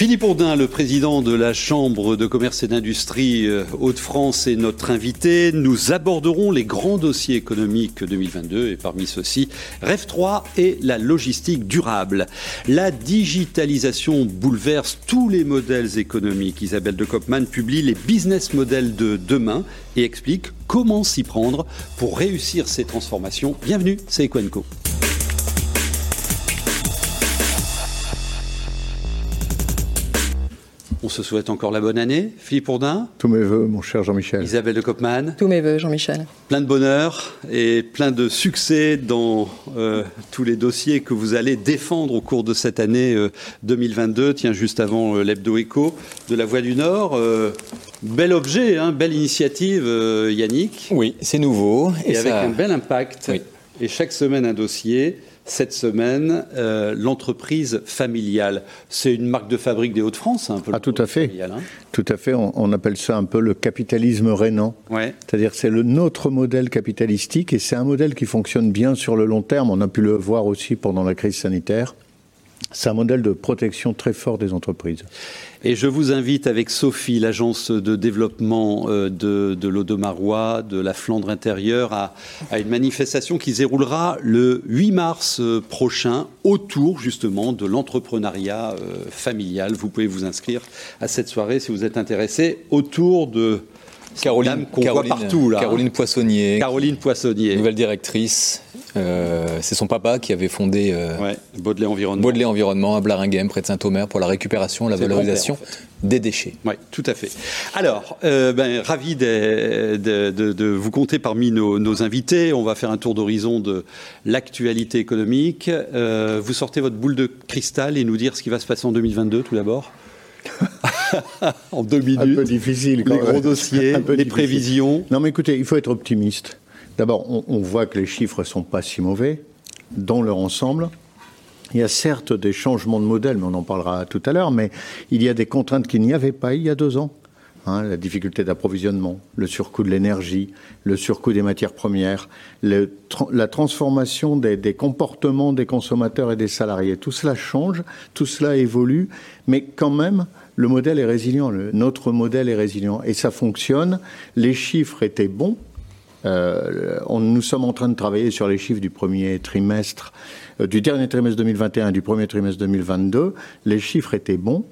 Philippe Bourdin, le président de la Chambre de commerce et d'industrie euh, Hauts-de-France, est notre invité. Nous aborderons les grands dossiers économiques 2022 et parmi ceux-ci, REF 3 et la logistique durable. La digitalisation bouleverse tous les modèles économiques. Isabelle de Kopman publie les business models de demain et explique comment s'y prendre pour réussir ces transformations. Bienvenue, c'est Equenco. Se souhaite encore la bonne année. Philippe Bourdin Tous mes voeux, mon cher Jean-Michel. Isabelle de Kopman Tous mes voeux, Jean-Michel. Plein de bonheur et plein de succès dans euh, tous les dossiers que vous allez défendre au cours de cette année 2022. Euh, Tiens, juste avant euh, l'Hebdo Éco de la Voie du Nord. bel objet, hein, belle initiative, Yannick. Oui, c'est nouveau. Et, avec un bel impact. Et chaque semaine, un dossier cette semaine, euh, l'entreprise familiale. C'est une marque de fabrique des Hauts-de-France, un peu. Ah, tout à fait. Hein. tout à fait. On, appelle ça un peu le capitalisme rénan. Ouais. C'est-à-dire c'est le notre modèle capitalistique et c'est un modèle qui fonctionne bien sur le long terme. On a pu le voir aussi pendant la crise sanitaire. C'est un modèle de protection très fort des entreprises. Et je vous invite avec Sophie, l'agence de développement euh, de, de de la Flandre intérieure, à, à, une manifestation qui se déroulera le 8 mars euh, prochain autour justement de l'entrepreneuriat euh, familial. Vous pouvez vous inscrire à cette soirée si vous êtes intéressé autour de Caroline, Caroline, partout là. Caroline Poissonnier. Caroline Poissonnier. Nouvelle directrice. Euh, c'est son papa qui avait fondé euh, Baudelet Environnement. À Blaringhem, près de Saint-Omer, pour la récupération et la valorisation des déchets. Oui, tout à fait. Alors, euh, ben, ravi de, de, de, vous compter parmi nos, nos, invités. On va faire un tour d'horizon de l'actualité économique. Euh, vous sortez votre boule de cristal et nous dire ce qui va se passer en 2022 tout d'abord en deux minutes. Un peu difficile. Quand les gros dossiers, les prévisions. Non, mais écoutez, il faut être optimiste. D'abord, on, voit que les chiffres sont pas si mauvais dans leur ensemble. Il y a certes des changements de modèle, mais on en parlera tout à l'heure, mais il y a des contraintes qu'il n'y avait pas il y a deux ans. Hein, la difficulté d'approvisionnement, le surcoût de l'énergie, le surcoût des matières premières, la transformation des, comportements des consommateurs et des salariés. Tout cela change, tout cela évolue, mais quand même, le modèle est résilient, notre modèle est résilient et ça fonctionne. Les chiffres étaient bons. Euh, on, nous sommes en train de travailler sur les chiffres du premier trimestre, euh, du dernier trimestre 2021 et du premier trimestre 2022. Les chiffres étaient bons.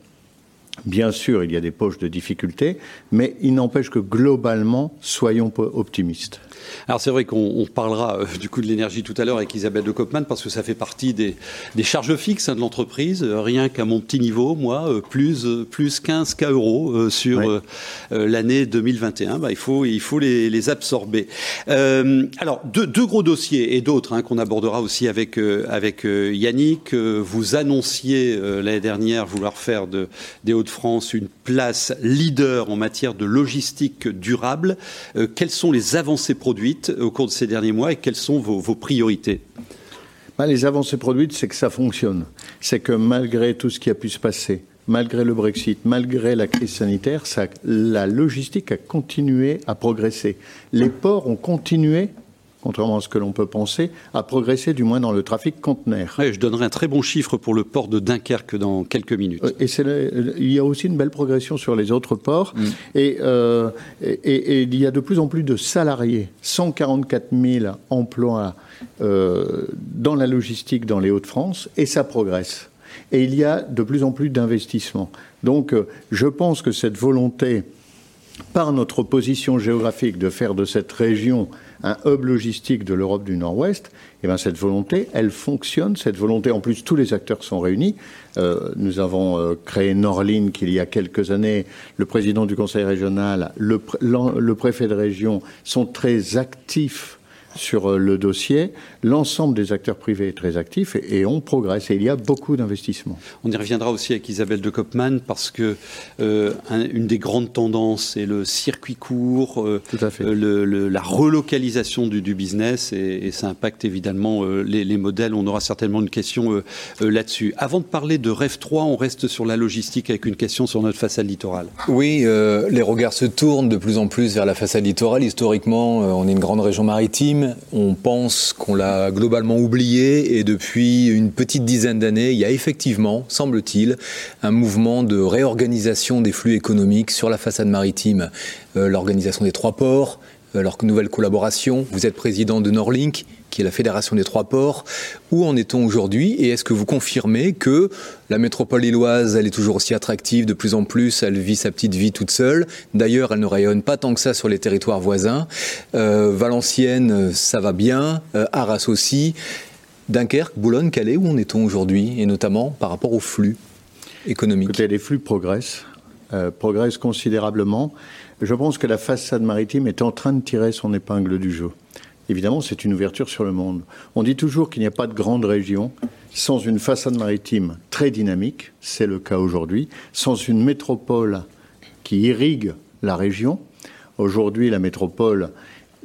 Bien sûr, il y a des poches de difficultés, mais il n'empêche que globalement, soyons optimistes. Alors c'est vrai qu'on parlera euh, du coût de l'énergie tout à l'heure avec Isabelle de Kopman parce que ça fait partie des, charges fixes hein, de l'entreprise. Euh, rien qu'à mon petit niveau, moi, euh, plus, plus 15 K euros sur l'année 2021, bah, il faut, il faut les, absorber. alors deux, deux, gros dossiers et d'autres hein, qu'on abordera aussi avec, avec Yannick. Vous annonciez l'année dernière vouloir faire de, des Hauts-de-France une place leader en matière de logistique durable. quelles sont les avancées produites au cours de ces derniers mois et quelles sont vos, priorités bah, Les avancées produites, c'est que ça fonctionne. C'est que malgré tout ce qui a pu se passer, malgré le Brexit, malgré la crise sanitaire, la logistique a continué à progresser. Les ports ont continué contrairement à ce que l'on peut penser, à progresser du moins dans le trafic conteneur. je donnerai un très bon chiffre pour le port de Dunkerque dans quelques minutes. Euh, et il y a aussi une belle progression sur les autres ports. Mm. Euh, et, il y a de plus en plus de salariés, 144 000 emplois euh, dans la logistique dans les Hauts-de-France, et ça progresse. Et il y a de plus en plus d'investissements. Donc je pense que cette volonté, par notre position géographique, de faire de cette région un hub logistique de l'Europe du Nord-Ouest, eh bien cette volonté, elle fonctionne. Cette volonté, en plus, tous les acteurs sont réunis. Euh, nous avons euh, créé Norlink il y a quelques années. Le président du conseil régional, le, le préfet de région sont très actifs sur euh, le dossier. L'ensemble des acteurs privés est très actif et, on progresse. Et il y a beaucoup d'investissements. On y reviendra aussi avec Isabelle de Kopman parce que euh, une des grandes tendances est le circuit court, euh, la relocalisation du, business et, ça impacte évidemment les, modèles. On aura certainement une question là-dessus. Avant de parler de REF 3, on reste sur la logistique avec une question sur notre façade littorale. Oui, les regards se tournent de plus en plus vers la façade littorale. Historiquement, on est une grande région maritime on pense qu'on l'a globalement oublié et depuis une petite dizaine d'années, il y a effectivement, semble-t-il, un mouvement de réorganisation des flux économiques sur la façade maritime. Euh, l'organisation des trois ports, euh, leur nouvelle collaboration. Vous êtes président de Norlink, qui est la fédération des trois ports. Où en est-on aujourd'hui Et est-ce que vous confirmez que la métropole lilloise, elle est toujours aussi attractive de plus en plus Elle vit sa petite vie toute seule? D'ailleurs, elle ne rayonne pas tant que ça sur les territoires voisins. Euh, Valenciennes, ça va bien. Euh, Arras aussi. Dunkerque, Boulogne, Calais, où en est-on aujourd'hui? Et notamment par rapport aux flux économiques Écoutez, les flux progressent. progressent considérablement. Je pense que la façade maritime est en train de tirer son épingle du jeu. Évidemment, c'est une ouverture sur le monde. On dit toujours qu'il n'y a pas de grande région sans une façade maritime très dynamique, c'est le cas aujourd'hui, sans une métropole qui irrigue la région. Aujourd'hui, la métropole,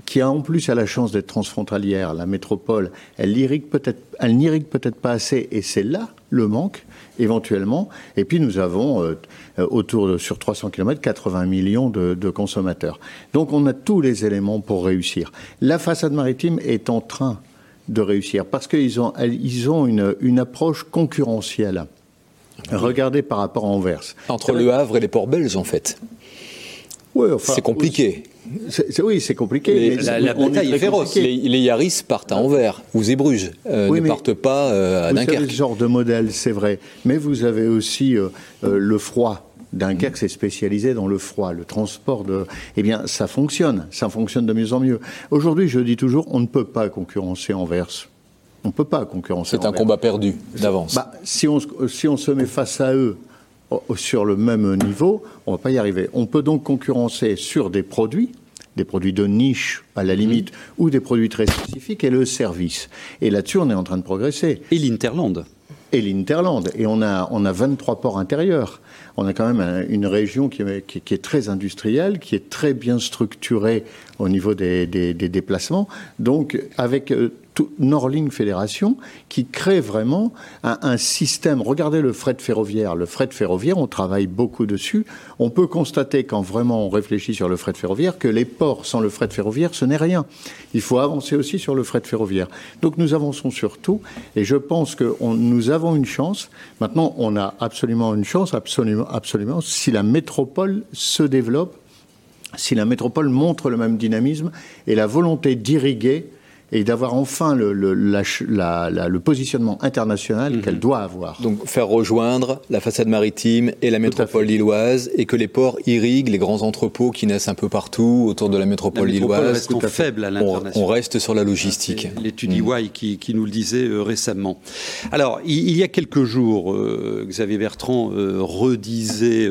qui a en plus a la chance d'être transfrontalière, la métropole, elle n'irrigue peut-être, elle n'irrigue peut-être pas assez, et c'est là le manque éventuellement. Et puis nous avons euh, autour de sur 300 km 80 millions de, consommateurs. Donc on a tous les éléments pour réussir. La façade maritime est en train de réussir parce qu'ils ont, ils ont une, une approche concurrentielle. Regardez par rapport à Anvers. Entre Le Havre et les ports belges, en fait. Enfin, c'est compliqué oui, c'est compliqué. la, bataille est féroce. Les, Yaris partent à Anvers ou Zébruges, euh, ne partent pas euh, à Dunkerque. Avez ce genre de modèle, c'est vrai. Mais vous avez aussi euh, le froid. Dunkerque s'est spécialisé dans le froid, le transport de. Eh bien, ça fonctionne, ça fonctionne de mieux en mieux. Aujourd'hui, je dis toujours, on ne peut pas concurrencer Anvers. On ne peut pas concurrencer. C'est un combat perdu d'avance. Bah, si, on, si on se met face à eux sur le même niveau, on ne va pas y arriver. On peut donc concurrencer sur des produits, des produits de niche à la limite, mmh. ou des produits très spécifiques, et le service. Et là-dessus, on est en train de progresser. Et l'Interland et l'Interland. Et on a, on a 23 ports intérieurs. On a quand même une région qui, qui, est très industrielle, qui est très bien structurée au niveau des, des, des déplacements. Donc, avec euh, Norling Fédération qui crée vraiment un, système. Regardez le fret ferroviaire. Le fret ferroviaire, on travaille beaucoup dessus. On peut constater quand vraiment on réfléchit sur le fret ferroviaire que les ports sans le fret ferroviaire, ce n'est rien. Il faut avancer aussi sur le fret ferroviaire. Donc nous avançons sur tout et je pense que nous avons une chance. Maintenant, on a absolument une chance, absolument, absolument, si la métropole se développe, si la métropole montre le même dynamisme et la volonté d'irriguer et d'avoir enfin le, le, le, positionnement international mhm. qu'elle doit avoir. Donc faire rejoindre la façade maritime et la métropole lilloise et que les ports irriguent les grands entrepôts qui naissent un peu partout autour de la métropole, la métropole lilloise. Reste faible à l'international. On, reste sur la logistique. L'étude EY qui, qui, nous le disait euh, récemment. Alors, il, y a quelques jours, euh, Xavier Bertrand euh, redisait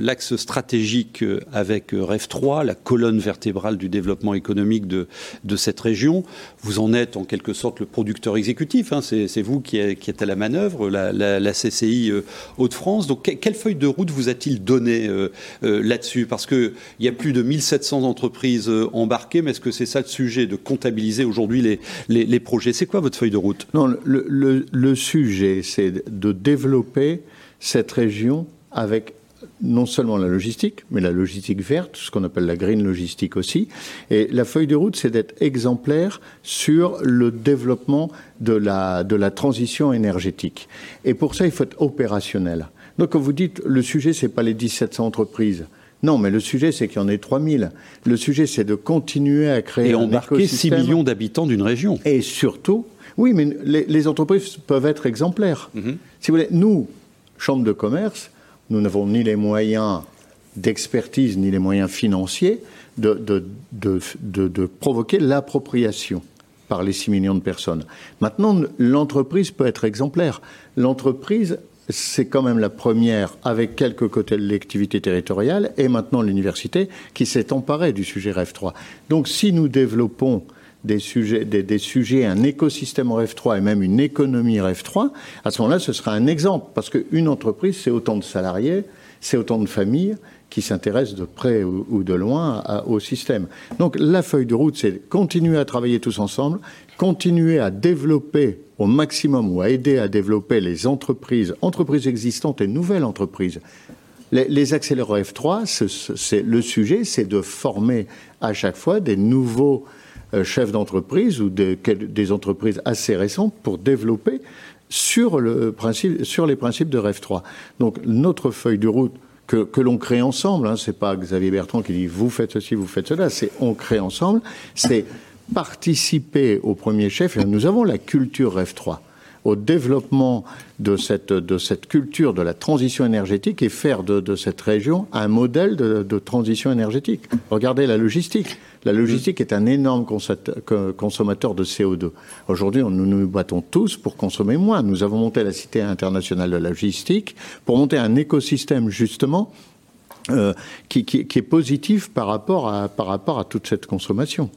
l'axe stratégique avec REF 3, la colonne vertébrale du développement économique de, de cette région. Vous en êtes en quelque sorte le producteur exécutif, hein. c'est vous qui, êtes à la manœuvre, la, CCI euh, Hauts-de-France. Donc quelle feuille de route vous a-t-il donné euh, euh, là-dessus? Parce qu'il y a plus de 1700 entreprises embarquées, mais est-ce que c'est ça le sujet, de comptabiliser aujourd'hui les, projets? C'est quoi votre feuille de route? Non, le sujet, c'est de développer cette région avec non seulement la logistique, mais la logistique verte, ce qu'on appelle la green logistique aussi. Et la feuille de route, c'est d'être exemplaire sur le développement de la, de la transition énergétique. Et pour ça, il faut être opérationnel. Donc, quand vous dites le sujet, c'est pas les 1700 entreprises. Non, mais le sujet, c'est qu'il y en ait 3000. Le sujet, c'est de continuer à créer et embarquer 6 millions d'habitants d'une région. Et surtout, oui, mais les, entreprises peuvent être exemplaires. Mm-hmm. Si vous voulez, nous, Chambre de commerce, nous n'avons ni les moyens d'expertise ni les moyens financiers de, provoquer l'appropriation par les 6 millions de personnes. Maintenant, l'entreprise peut être exemplaire. L'entreprise, c'est quand même la première, avec quelques côtés de l'activité territoriale, et maintenant l'université, qui s'est emparée du sujet REF 3. Donc si nous développons des sujets, des, sujets, un écosystème rf 3 et même une économie rf 3, à ce moment-là, ce sera un exemple. Parce qu'une entreprise, c'est autant de salariés, c'est autant de familles qui s'intéressent de près ou, de loin au système. Donc la feuille de route, c'est continuer à travailler tous ensemble, continuer à développer au maximum ou à aider à développer les entreprises, entreprises existantes et nouvelles entreprises. Les, les accéléreurs F3, c'est le sujet, c'est de former à chaque fois des nouveaux chefs d'entreprise ou des, des entreprises assez récentes pour développer sur, le principe, sur les principes de REF 3. Donc notre feuille de route que, que l'on crée ensemble, hein, c'est pas Xavier Bertrand qui dit vous faites ceci, vous faites cela, c'est on crée ensemble, c'est participer au premier chef, et nous avons la culture REF 3 au développement de cette, de cette culture de la transition énergétique et faire de, cette région un modèle de, de, transition énergétique. Regardez la logistique. La logistique est un énorme consommateur de CO2. Aujourd'hui, nous nous battons tous pour consommer moins. Nous avons monté la Cité internationale de la logistique pour monter un écosystème justement euh, qui, qui, qui, est positif par rapport à, par rapport à toute cette consommation.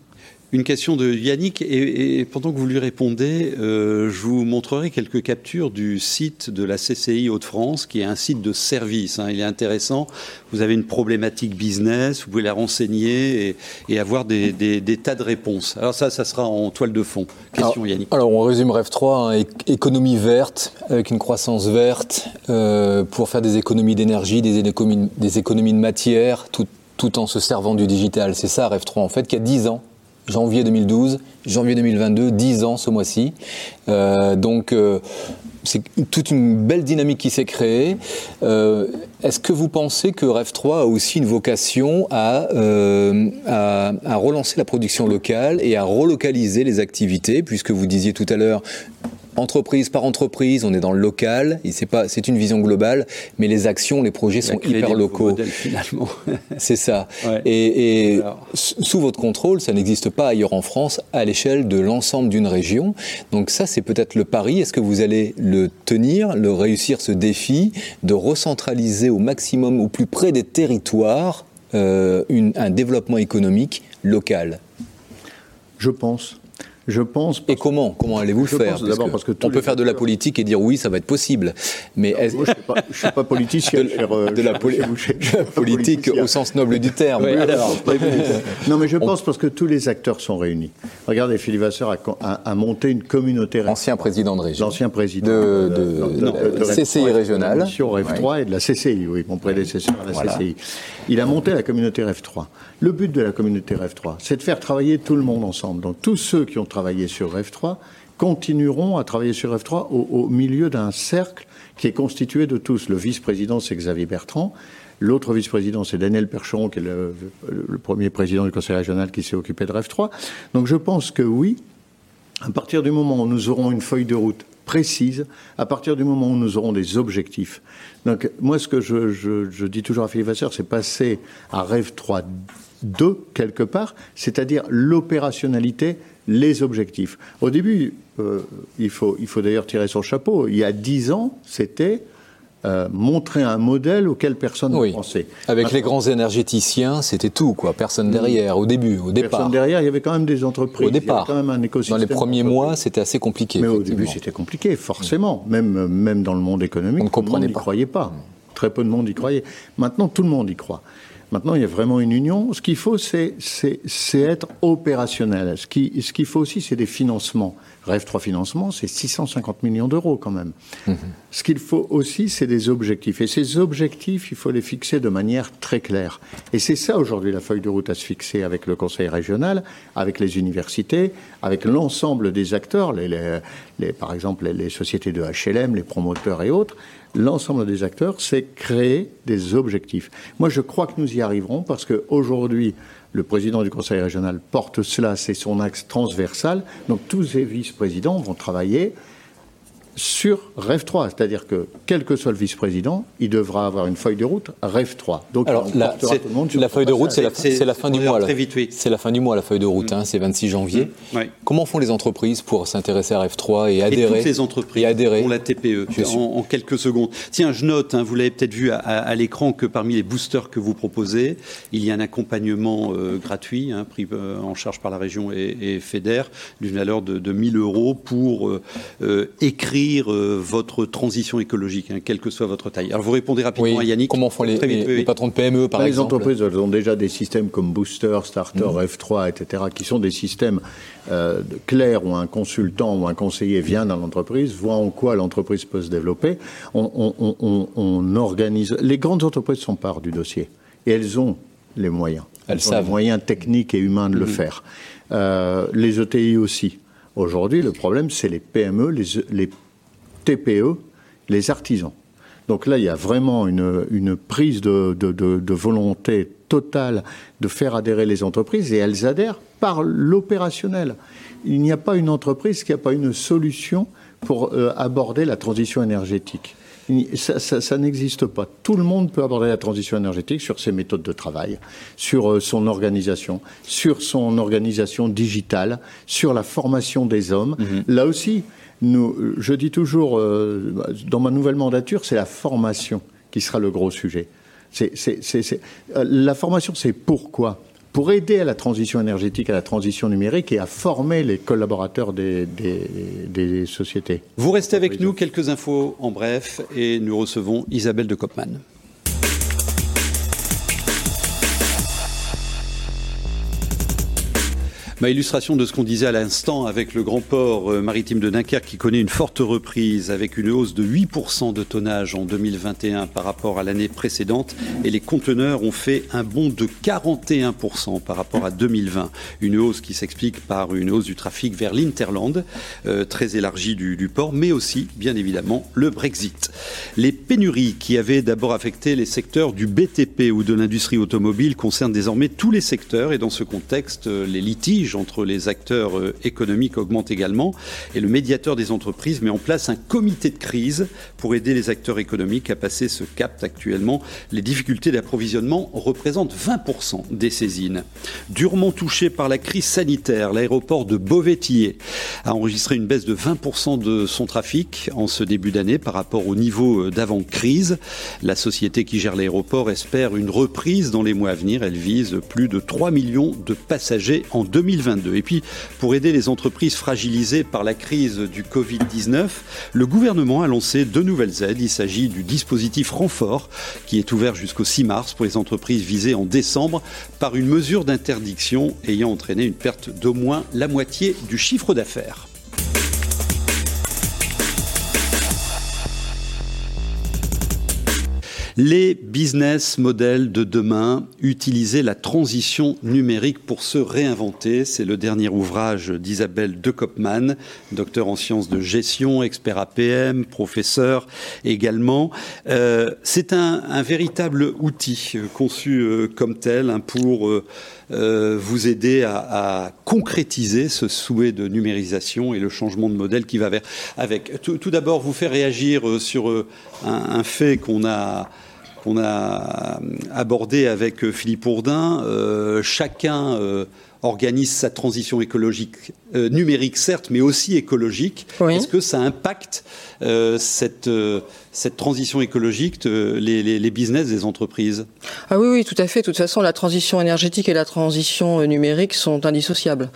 Une question de Yannick, et, pendant que vous lui répondez, euh, je vous montrerai quelques captures du site de la CCI Hauts-de-France, qui est un site de service. Hein. Il est intéressant. Vous avez une problématique business, vous pouvez la renseigner et, avoir des, tas de réponses. Alors ça, ça sera en toile de fond. Question Yannick. Alors on résume Rêve 3, hein. économie verte, avec une croissance verte, euh, pour faire des économies d'énergie, des économies, des économies de matière, tout, tout en se servant du digital. C'est ça Rêve 3, en fait, qui a 10 ans janvier 2012, janvier 2022, 10 ans ce mois-ci. Euh, donc euh, c'est toute une belle dynamique qui s'est créée. Euh, est-ce que vous pensez que Rêve 3 a aussi une vocation à, relancer la production locale et à relocaliser les activités, puisque vous disiez tout à l'heure entreprise par entreprise, on est dans le local, c'est pas, c'est une vision globale, mais les actions, les projets sont hyper locaux. finalement. c'est ça. Et, et sous votre contrôle, ça n'existe pas ailleurs en France à l'échelle de l'ensemble d'une région. Donc ça, c'est peut-être le pari. Est-ce que vous allez le tenir, le réussir ce défi de recentraliser au maximum, au plus près des territoires, euh, une, un développement économique local? Je pense. Je pense. Et comment Comment allez-vous le faire D'abord parce que on peut faire de la politique et dire oui, ça va être possible. Mais moi, je ne suis, pas politicien. de, euh, de, la, politique au sens noble du terme. non, mais je pense parce que tous les acteurs sont réunis. Regardez, Philippe Vasseur a, monté une communauté. Ancien président de région. L'ancien président de, de, CCI régionale. Sur F3 et de la CCI, oui, mon prédécesseur à la CCI. Il a monté la communauté REF3. Le but de la communauté REF3, c'est de faire travailler tout le monde ensemble. Donc tous ceux qui ont travaillé sur REF3 continueront à travailler sur REF3 au, milieu d'un cercle qui est constitué de tous. Le vice-président, c'est Xavier Bertrand. L'autre vice-président, c'est Daniel Percheron, qui est le, le, premier président du conseil régional qui s'est occupé de REF3. Donc je pense que oui, à partir du moment où nous aurons une feuille de route précise à partir du moment où nous aurons des objectifs. Donc, moi, ce que je, dis toujours à Philippe Vasseur, c'est passer à Rêve 3 2, quelque part, c'est-à-dire l'opérationnalité, les objectifs. Au début, euh, il faut, il faut d'ailleurs tirer son chapeau. Il y a dix ans, c'était euh, montrer un modèle auquel personne ne pensait. Avec les grands énergéticiens, c'était tout, quoi. Personne derrière, au début, au départ. Personne derrière, il y avait quand même des entreprises. Au départ. quand même un écosystème. Dans les premiers mois, c'était assez compliqué. Mais au début, c'était compliqué, forcément. Même, même dans le monde économique, On ne comprenait pas. croyait pas. Très peu de monde y croyait. Maintenant, tout le monde y croit. Maintenant, il y a vraiment une union. Ce qu'il faut, c'est être opérationnel. Ce qu'il ce faut aussi, c'est des financements. Rêve 3 financements, c'est 650 millions d'euros quand même. Mhm. Ce qu'il faut aussi, c'est des objectifs. Et ces objectifs, il faut les fixer de manière très claire. Et c'est ça aujourd'hui la feuille de route à se fixer avec le Conseil régional, avec les universités, avec l'ensemble des acteurs, les, les, par exemple les, les sociétés de HLM, les promoteurs et autres. L'ensemble des acteurs, c'est créer des objectifs. Moi, je crois que nous y arriverons parce qu'aujourd'hui, le président du conseil régional porte cela, c'est son axe transversal. Donc tous les vice-présidents vont travailler sur REF 3. C'est-à-dire que, quel que soit le vice-président, il devra avoir une feuille de route REF 3. Donc, Alors, la, la feuille de route, c'est la, la, fin du mois. C'est la fin du mois, la feuille de route. Hein, c'est 26 janvier. Mmh. Comment font les entreprises pour s'intéresser à REF 3 et adhérer et toutes les entreprises adhérer. ont la TPE en, en, quelques secondes. Tiens, je note, hein, vous l'avez peut-être vu à, à, l'écran, que parmi les boosters que vous proposez, il y a un accompagnement euh, gratuit, hein, pris euh, en charge par la région et, et FEDER, d'une valeur de, de 1000 euros pour euh, euh écrire euh, votre transition écologique, hein, quelle que soit votre taille. Alors vous répondez rapidement à Yannick. Comment font les, les, patrons de PME par exemple Les entreprises elles ont déjà des systèmes comme Booster, Starter, mmh. F3, etc., qui sont des systèmes euh, clairs où un consultant ou un conseiller vient dans l'entreprise, voit en quoi l'entreprise peut se développer. On, on, on, on organise. Les grandes entreprises sont part du dossier et elles ont les moyens. Elles ont les moyens techniques et humains de le mhm. faire. Euh, les ETI aussi. Aujourd'hui, le problème, c'est les PME, les, les, TPE, les artisans. Donc là, il y a vraiment une, une prise de, de, de, volonté totale de faire adhérer les entreprises et elles adhèrent par l'opérationnel. Il n'y a pas une entreprise qui n'a pas une solution pour euh, aborder la transition énergétique. Ça, n'existe pas. Tout le monde peut aborder la transition énergétique sur ses méthodes de travail, sur euh, son organisation, sur son organisation digitale, sur la formation des hommes. Mhm. Là aussi, nous, je dis toujours, euh, dans ma nouvelle mandature, c'est la formation qui sera le gros sujet. la formation, c'est pourquoi? Pour aider à la transition énergétique, à la transition numérique et à former les collaborateurs des, sociétés. Vous restez avec nous, quelques infos en bref, et nous recevons Isabelle de Kopman. Ma illustration de ce qu'on disait à l'instant avec le grand port euh, maritime de Dunkerque qui connaît une forte reprise avec une hausse de 8% de tonnage en 2021 par rapport à l'année précédente et les conteneurs ont fait un bond de 41% par rapport à 2020. Une hausse qui s'explique par une hausse du trafic vers l'Interland, euh, très élargie du, du port, mais aussi bien évidemment le Brexit. Les pénuries qui avaient d'abord affecté les secteurs du BTP ou de l'industrie automobile concernent désormais tous les secteurs et dans ce contexte, euh, les litiges entre les acteurs euh, économiques augmente également et le médiateur des entreprises met en place un comité de crise pour aider les acteurs économiques à passer ce cap actuellement. Les difficultés d'approvisionnement représentent 20% des saisines. Durement touché par la crise sanitaire, l'aéroport de Beauvais-Tillé a enregistré une baisse de 20% de son trafic en ce début d'année par rapport au niveau euh, d'avant-crise. La société qui gère l'aéroport espère une reprise dans les mois à venir. Elle vise plus de 3 millions de passagers en 2020. Et puis, pour aider les entreprises fragilisées par la crise du Covid-19, le gouvernement a lancé deux nouvelles aides. Il s'agit du dispositif renfort qui est ouvert jusqu'au 6 mars pour les entreprises visées en décembre par une mesure d'interdiction ayant entraîné une perte d'au moins la moitié du chiffre d'affaires. Les business models de demain, utiliser la transition numérique pour se réinventer. C'est le dernier ouvrage d'Isabelle de Kopman, docteur en sciences de gestion, expert APM, professeur également. Euh, c'est un, véritable outil euh, conçu euh, comme tel hein, pour vous aider à, concrétiser ce souhait de numérisation et le changement de modèle qui va avec. Tout, d'abord, vous faire réagir sur un fait qu'on a qu'on a abordé avec Philippe Ourdin. Euh, chacun euh, organise sa transition écologique euh, numérique, certes, mais aussi écologique. Est-ce que ça impacte cette cette transition écologique, les, les, les, entreprises Ah oui, oui, tout à fait. De toute façon, la transition énergétique et la transition euh, numérique sont indissociables.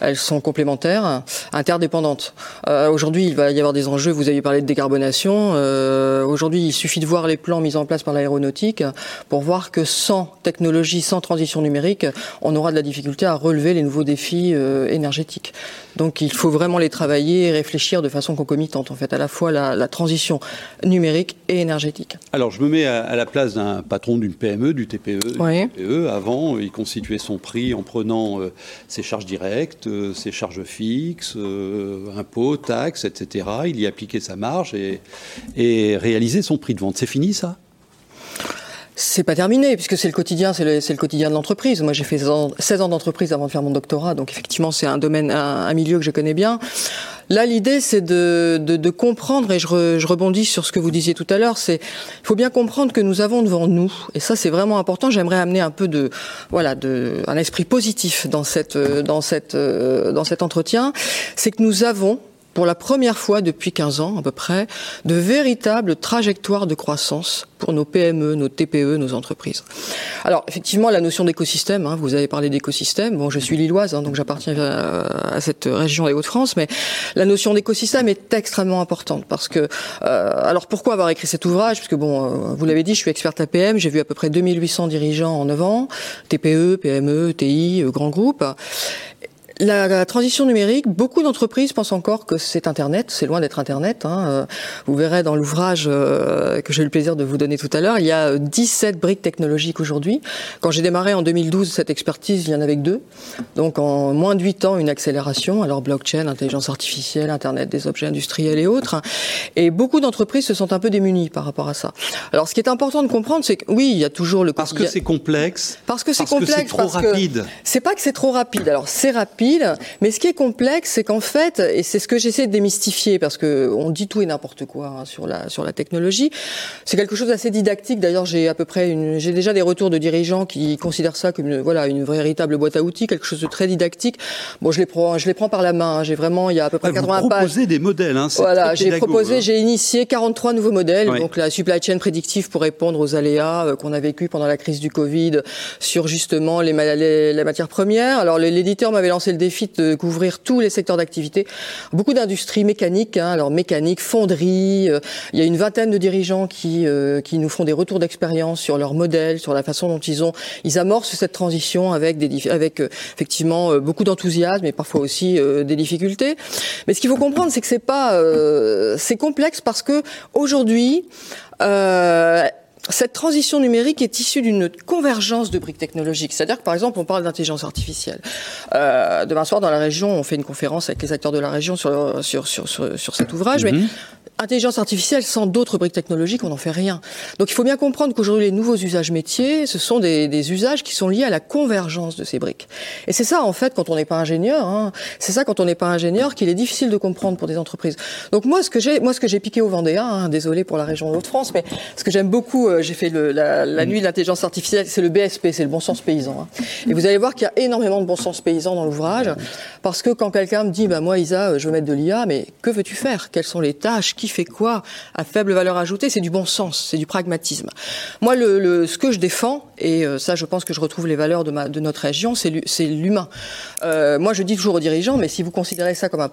Elles sont complémentaires, interdépendantes. Euh, Aujourd'hui, il va y avoir des enjeux. Vous avez parlé de décarbonation. Euh, Aujourd'hui, il suffit de voir les plans mis en place par l'aéronautique pour voir que sans technologie, sans transition numérique, on aura de la difficulté à relever les nouveaux défis énergétiques. Donc, il faut vraiment les travailler et réfléchir de façon concomitante. En fait, à la fois la, la transition numérique numérique et énergétique. Alors, je me mets à, la place d'un patron d'une PME, du TPE. TPE. Avant, il constituait son prix en prenant euh, ses charges directes, euh, ses charges fixes, euh, impôts, taxes, etc. Il y appliquait sa marge et, et réalisait son prix de vente. C'est fini, ça? C'est pas terminé, puisque c'est le quotidien, c'est le, quotidien de l'entreprise. Moi, j'ai fait 16 ans, d'entreprise avant de faire mon doctorat, donc effectivement, c'est un domaine, un, milieu que je connais bien. Là, l'idée, c'est de, de, comprendre, et je, je, rebondis sur ce que vous disiez tout à l'heure, c'est il faut bien comprendre que nous avons devant nous, et ça, c'est vraiment important. J'aimerais amener un peu de, voilà, de, un esprit positif dans cette, dans cette, dans cet entretien. C'est que nous avons pour la première fois depuis 15 ans à peu près, de véritables trajectoires de croissance pour nos PME, nos TPE, nos entreprises. Alors effectivement, la notion d'écosystème, hein, vous avez parlé d'écosystème, bon je suis lilloise, hein, donc j'appartiens à, cette région des Hauts-de-France, mais la notion d'écosystème est extrêmement importante parce que, euh, alors pourquoi avoir écrit cet ouvrage? Parce que bon, euh, vous l'avez dit, je suis experte APM, j'ai vu à peu près 2800 dirigeants en 9 ans, TPE, PME, TI, euh, grands groupes la, transition numérique, beaucoup d'entreprises pensent encore que c'est Internet. C'est loin d'être Internet. Hein. Euh, vous verrez dans l'ouvrage euh, que j'ai eu le plaisir de vous donner tout à l'heure, il y a 17 briques technologiques aujourd'hui. Quand j'ai démarré en 2012 cette expertise, il y en avait que deux. Donc en moins de 8 ans, une accélération. Alors blockchain, intelligence artificielle, Internet des objets industriels et autres. Et beaucoup d'entreprises se sentent un peu démunies par rapport à ça. Alors ce qui est important de comprendre, c'est que oui, il y a toujours le... Parce que c'est complexe. Parce que c'est complexe. C'est trop rapide. C'est pas que c'est trop rapide. Alors c'est rapide mais ce qui est complexe, c'est qu'en fait, et c'est ce que j'essaie de démystifier, parce que on dit tout et n'importe quoi hein, sur la sur la technologie, c'est quelque chose d'assez didactique. D'ailleurs, j'ai à peu près une, j'ai déjà des retours de dirigeants qui considèrent ça comme une, voilà une véritable boîte à outils, quelque chose de très didactique. Bon, je les prends, je les prends par la main. Hein. J'ai vraiment, il y a à peu près vous 80 pages. proposé des modèles, hein, Voilà, j'ai proposé, hein. j'ai initié 43 nouveaux modèles. Donc la supply chain prédictive pour répondre aux aléas euh, qu'on a vécu pendant la crise du Covid sur justement les, les, les matières premières. Alors l'éditeur m'avait lancé le défi de couvrir tous les secteurs d'activité. Beaucoup d'industries mécaniques, hein, alors mécanique, fonderie. Euh, il y a une vingtaine de dirigeants qui euh, qui nous font des retours d'expérience sur leur modèle, sur la façon dont ils ont ils amorcent cette transition avec des avec euh, effectivement beaucoup d'enthousiasme et parfois aussi des difficultés. Mais ce qu'il faut comprendre, c'est que c'est pas c'est complexe parce que aujourd'hui euh, cette transition numérique est issue d'une convergence de briques technologiques. C'est-à-dire que, par exemple, on parle d'intelligence artificielle. Euh, demain soir, dans la région, on fait une conférence avec les acteurs de la région sur, sur, sur, sur, cet ouvrage. Mhm. Intelligence artificielle, sans d'autres briques technologiques, on n'en fait rien. Donc il faut bien comprendre qu'aujourd'hui, les nouveaux usages métiers, ce sont des, usages qui sont liés à la convergence de ces briques. Et c'est ça, en fait, quand on n'est pas ingénieur, hein, c'est ça, quand on n'est pas ingénieur, qu'il est difficile de comprendre pour des entreprises. Donc moi, ce que j'ai, moi, ce que j'ai piqué au Vendéa, hein, désolé pour la région de Haute-France, mais ce que j'aime beaucoup, euh, j'ai fait la, nuit de l'intelligence artificielle, c'est le BSP, c'est le bon sens paysan. Hein. Et vous allez voir qu'il y a énormément de bon sens paysan dans l'ouvrage, parce que quand quelqu'un me dit, bah moi, Isa, euh, je veux mettre de l'IA, mais que veux-tu faire? Quelles sont les tâches? Qui fait quoi À faible valeur ajoutée, c'est du bon sens, c'est du pragmatisme. Moi, le, ce que je défends, et euh, ça, je pense que je retrouve les valeurs de, ma, de notre région, c'est l'humain. Euh, moi, je dis toujours aux dirigeants, mais si vous considérez ça comme un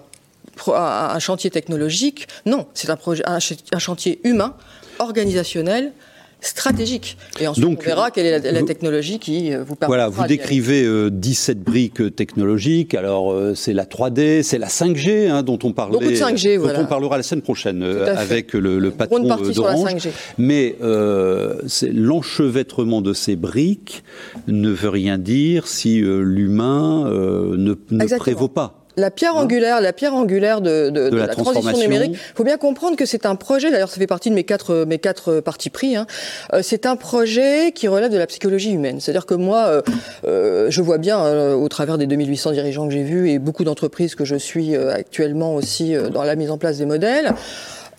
un chantier technologique. Non, c'est un, un, chantier humain, organisationnel, stratégique. Et ensuite, on verra quelle est la, technologie qui euh, vous permet. Voilà, vous décrivez 17 euh, briques technologiques. Alors, euh, c'est la 3D, c'est la 5G hein, dont on parlait. Beaucoup de 5G, dont on parlera la semaine prochaine avec le, le patron d'Orange. Mais l'enchevêtrement de ces briques ne veut rien dire si l'humain ne, ne prévaut pas. La pierre angulaire, la pierre angulaire de, de, de, la, transition numérique. Il faut bien comprendre que c'est un projet. D'ailleurs, ça fait partie de mes quatre mes quatre parties pris. Hein. Euh, c'est un projet qui relève de la psychologie humaine. C'est-à-dire que moi, euh, euh je vois bien euh, au travers des 2800 dirigeants que j'ai vus et beaucoup d'entreprises que je suis actuellement aussi dans la mise en place des modèles.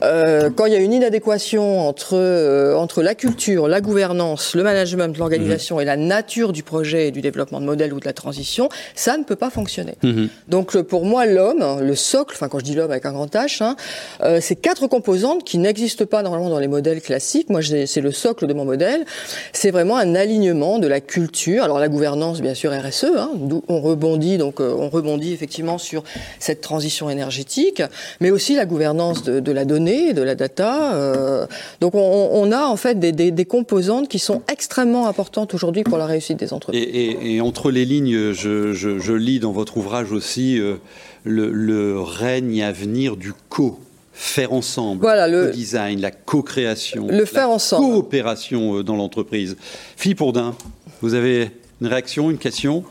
Euh, quand il y a une inadéquation entre euh, entre la culture, la gouvernance, le management, l'organisation et la nature du projet et du développement de modèle ou de la transition, ça ne peut pas fonctionner. Mhm. Donc pour moi, l'homme, le socle, enfin quand je dis l'homme avec un grand H, hein, euh, c'est quatre composantes qui n'existent pas normalement dans les modèles classiques. Moi, c'est le socle de mon modèle. C'est vraiment un alignement de la culture. Alors la gouvernance, bien sûr, RSE, hein, d'où on rebondit donc on rebondit effectivement sur cette transition énergétique, mais aussi la gouvernance de, de la donnée de la data. Euh, donc on, a en fait des, composantes qui sont extrêmement importantes aujourd'hui pour la réussite des entreprises. Et, entre les lignes, je, lis dans votre ouvrage aussi euh, le, règne à venir du co faire ensemble, voilà, le, design, la co-création, le faire la ensemble, coopération euh, dans l'entreprise. Philippe Bourdin, vous avez une réaction, une question?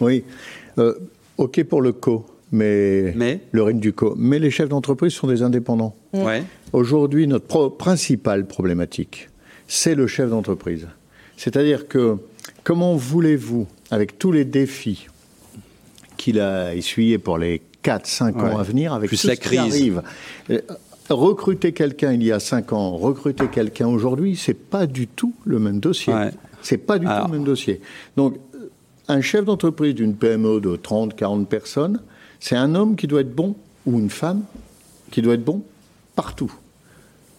Oui. ok pour le co mais, le règne du co. Mais les chefs d'entreprise sont des indépendants. Ouais. Aujourd'hui, notre principale problématique, c'est le chef d'entreprise. C'est-à-dire que comment voulez-vous, avec tous les défis qu'il a essuyés pour les 4-5 ans à venir, avec Plus tout la ce crise. qui arrive, euh, recruter quelqu'un il y a 5 ans, recruter quelqu'un aujourd'hui, c'est pas du tout le même dossier. C'est pas du tout le même dossier. Donc, un chef d'entreprise d'une PME de 30, 40 personnes, c'est un homme qui doit être bon, ou une femme qui doit être bon partout.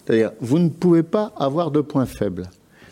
C'est-à-dire, vous ne pouvez pas avoir de points faibles.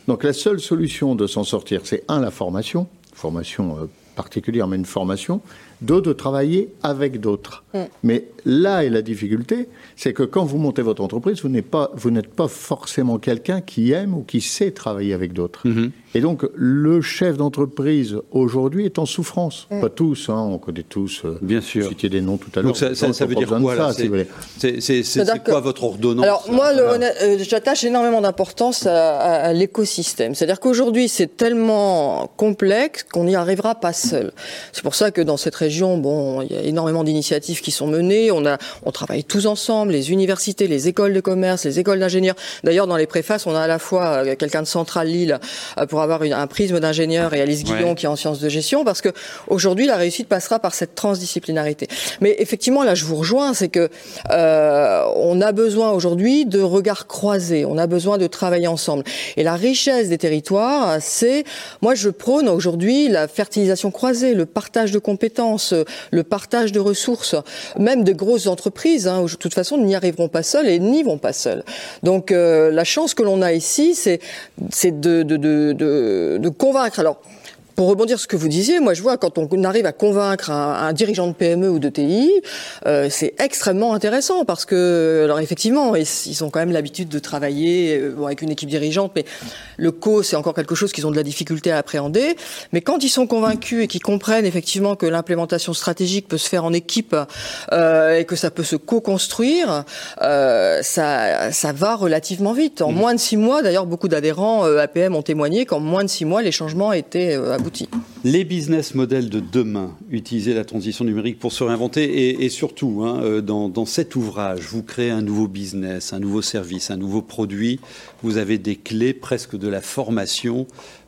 Donc la seule solution de s'en sortir, c'est un, la formation, formation euh, particulière, mais une formation, de travailler avec d'autres. Mm. Mais là est la difficulté, c'est que quand vous montez votre entreprise, vous n'êtes pas, vous n'êtes pas forcément quelqu'un qui aime ou qui sait travailler avec d'autres. Mm-hmm. Et donc, le chef d'entreprise aujourd'hui est en souffrance. Mm. Pas tous, hein, on connaît tous. Euh, Bien sûr. Citer des noms tout à l'heure. Donc, ça, ça, veut dire quoi C'est quoi votre ordonnance Alors, moi, euh, j'attache énormément d'importance à, l'écosystème. C'est-à-dire qu'aujourd'hui, c'est tellement complexe qu'on n'y arrivera pas seul. C'est pour ça que dans cette région, bon, il y a énormément d'initiatives qui sont menées. On, a, on travaille tous ensemble, les universités, les écoles de commerce, les écoles d'ingénieurs. D'ailleurs, dans les préfaces, on a à la fois euh, quelqu'un de Centrale Lille pour avoir un prisme d'ingénieur et Alice Guillon qui est en sciences de gestion, parce que aujourd'hui la réussite passera par cette transdisciplinarité. Mais effectivement, là, je vous rejoins, c'est que euh, on a besoin aujourd'hui de regards croisés, on a besoin de travailler ensemble. Et la richesse des territoires, c'est, moi, je prône aujourd'hui la fertilisation croisée, le partage de compétences, le partage de ressources, même de grosses entreprises, hein, de toute façon, n'y arriveront pas seules et n'y vont pas seules. Donc, euh, la chance que l'on a ici, c'est de, de convaincre. Alors, pour rebondir sur ce que vous disiez, moi je vois quand on arrive à convaincre un, dirigeant de PME ou de TI, euh, c'est extrêmement intéressant parce que, alors effectivement, ils, ont quand même l'habitude de travailler euh, bon, avec une équipe dirigeante, mais le co c'est encore quelque chose qu'ils ont de la difficulté à appréhender. Mais quand ils sont convaincus et qu'ils comprennent effectivement que l'implémentation stratégique peut se faire en équipe euh, et que ça peut se co-construire, euh, ça, ça va relativement vite. En mmh. moins de six mois, d'ailleurs, beaucoup d'adhérents APM ont témoigné qu'en moins de six mois, les changements étaient les business models de demain, utiliser la transition numérique pour se réinventer et, surtout, hein, euh, dans, cet ouvrage, vous créez un nouveau business, un nouveau service, un nouveau produit. Vous avez des clés presque de la formation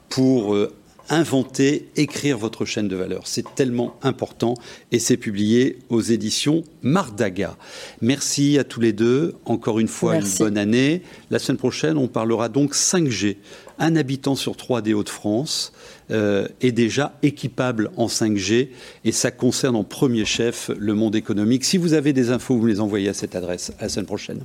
pour euh, inventer, écrire votre chaîne de valeur. C'est tellement important et c'est publié aux éditions Mardaga. Merci à tous les deux. Encore une fois, une bonne année. La semaine prochaine, on parlera donc 5G. Un habitant sur trois des Hauts-de-France euh, est déjà équipable en 5G et ça concerne en premier chef le monde économique. Si vous avez des infos, vous les envoyez à cette adresse. À la semaine prochaine.